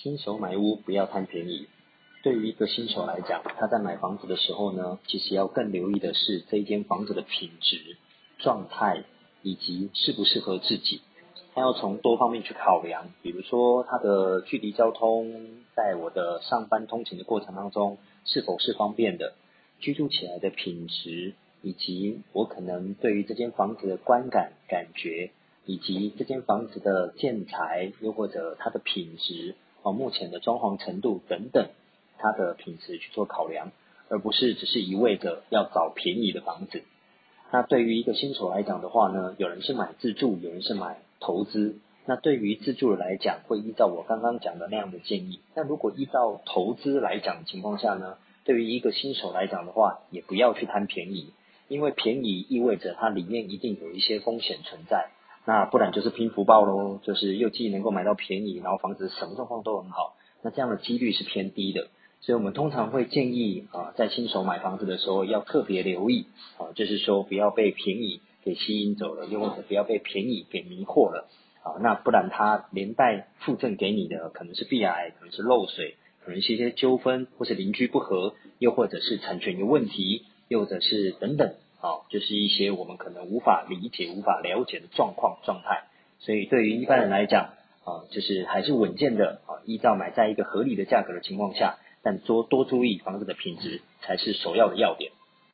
新手买屋不要贪便宜。对于一个新手来讲，他在买房子的时候呢，其实要更留意的是这一间房子的品质、状态以及适不适合自己。他要从多方面去考量，比如说它的距离交通，在我的上班通勤的过程当中是否是方便的，居住起来的品质，以及我可能对于这间房子的观感感觉，以及这间房子的建材，又或者它的品质。哦，目前的装潢程度等等，它的品质去做考量，而不是只是一味的要找便宜的房子。那对于一个新手来讲的话呢，有人是买自住，有人是买投资。那对于自住的来讲，会依照我刚刚讲的那样的建议。那如果依照投资来讲的情况下呢，对于一个新手来讲的话，也不要去贪便宜，因为便宜意味着它里面一定有一些风险存在。那不然就是拼福报喽，就是又既能够买到便宜，然后房子什么状况都很好，那这样的几率是偏低的。所以我们通常会建议啊，在新手买房子的时候要特别留意啊，就是说不要被便宜给吸引走了，又或者不要被便宜给迷惑了啊。那不然他连带附赠给你的可能是避癌，可能是漏水，可能是一些纠纷，或是邻居不和，又或者是产权有问题，又或者是等等。啊，就是一些我们可能无法理解、无法了解的状况状态，所以对于一般人来讲，啊，就是还是稳健的啊，依照买在一个合理的价格的情况下，但多多注意房子的品质才是首要的要点。